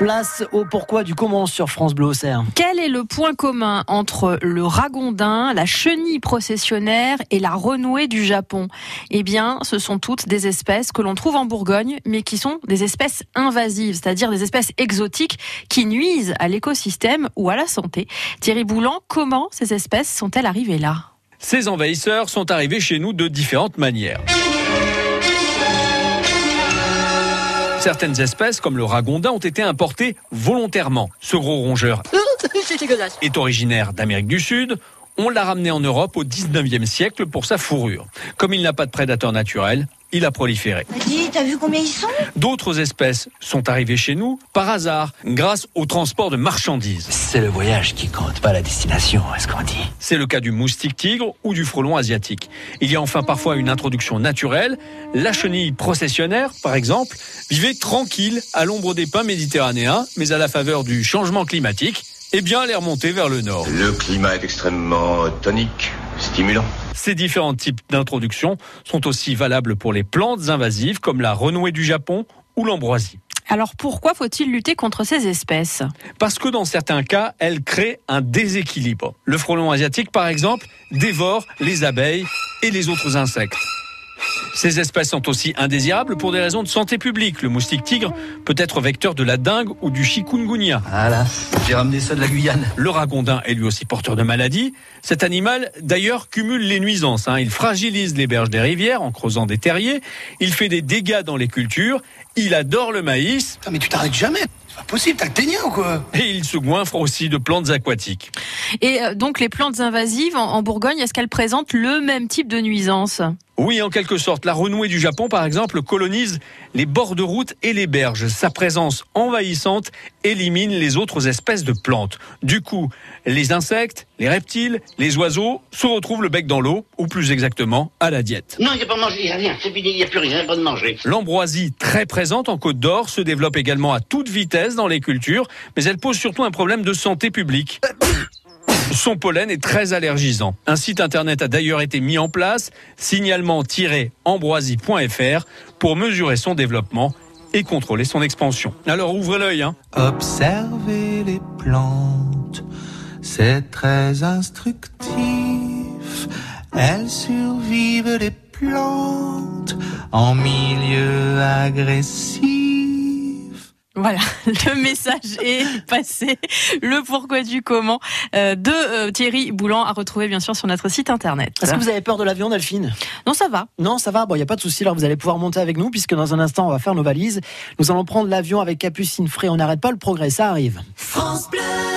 Place au pourquoi du comment sur France Bleu Auxerre. Quel est le point commun entre le ragondin, la chenille processionnaire et la renouée du Japon? Eh bien, ce sont toutes des espèces que l'on trouve en Bourgogne, mais qui sont des espèces invasives, c'est-à-dire des espèces exotiques qui nuisent à l'écosystème ou à la santé. Thierry Boulan, comment ces espèces sont-elles arrivées là? Ces envahisseurs sont arrivés chez nous de différentes manières. Certaines espèces, comme le ragondin, ont été importées volontairement. Ce gros rongeur est originaire d'Amérique du Sud. On l'a ramené en Europe au 19e siècle pour sa fourrure. Comme il n'a pas de prédateur naturel, il a proliféré. Dis, t'as vu combien ils sont? D'autres espèces sont arrivées chez nous par hasard, grâce au transport de marchandises. C'est le voyage qui compte, pas la destination, est-ce qu'on dit? C'est le cas du moustique tigre ou du frelon asiatique. Il y a enfin parfois une introduction naturelle. La chenille processionnaire, par exemple, vivait tranquille à l'ombre des pins méditerranéens, mais à la faveur du changement climatique, eh bien, elle est remontée vers le nord. Le climat est extrêmement tonique, stimulant. Ces différents types d'introduction sont aussi valables pour les plantes invasives comme la renouée du Japon ou l'ambroisie. Alors pourquoi faut-il lutter contre ces espèces? Parce que dans certains cas, elles créent un déséquilibre. Le frelon asiatique, par exemple, dévore les abeilles et les autres insectes. Ces espèces sont aussi indésirables pour des raisons de santé publique. Le moustique tigre peut être vecteur de la dengue ou du chikungunya. Voilà, j'ai ramené ça de la Guyane. Le ragondin est lui aussi porteur de maladies. Cet animal, d'ailleurs, cumule les nuisances. Hein. Il fragilise les berges des rivières en creusant des terriers. Il fait des dégâts dans les cultures. Il adore le maïs. mais tu t'arrêtes jamais c'est pas possible, t'as le ténia ou quoi Et il se goinfre aussi de plantes aquatiques. Et euh, donc les plantes invasives en, Bourgogne, est-ce qu'elles présentent le même type de nuisance? Oui, en quelque sorte. La renouée du Japon, par exemple, colonise les bords de route et les berges. Sa présence envahissante élimine les autres espèces de plantes. Du coup, les insectes, les reptiles, les oiseaux se retrouvent le bec dans l'eau, ou plus exactement, à la diète. Non, il n'y a pas de manger, il n'y a rien, c'est fini, il n'y a plus rien, pas de manger. L'ambroisie, très présente en Côte d'Or, se développe également à toute vitesse dans les cultures, mais elle pose surtout un problème de santé publique. Son pollen est très allergisant. Un site internet a d'ailleurs été mis en place, signalement-ambroisie.fr, pour mesurer son développement et contrôler son expansion. Alors ouvrez l'œil. Hein. Les plantes, c'est très instructif. Elles survivent les plantes en milieu agressif. Voilà, le message est passé. Le pourquoi du comment euh, de euh, Thierry Boulan à retrouver bien sûr sur notre site internet. Est-ce que vous avez peur de l'avion, Delphine? Non, ça va. Non, ça va. Bon, il n'y a pas de souci. Alors, vous allez pouvoir monter avec nous puisque dans un instant, on va faire nos valises. Nous allons prendre l'avion avec Capucine Frey. On n'arrête pas le progrès. Ça arrive. France Bleu.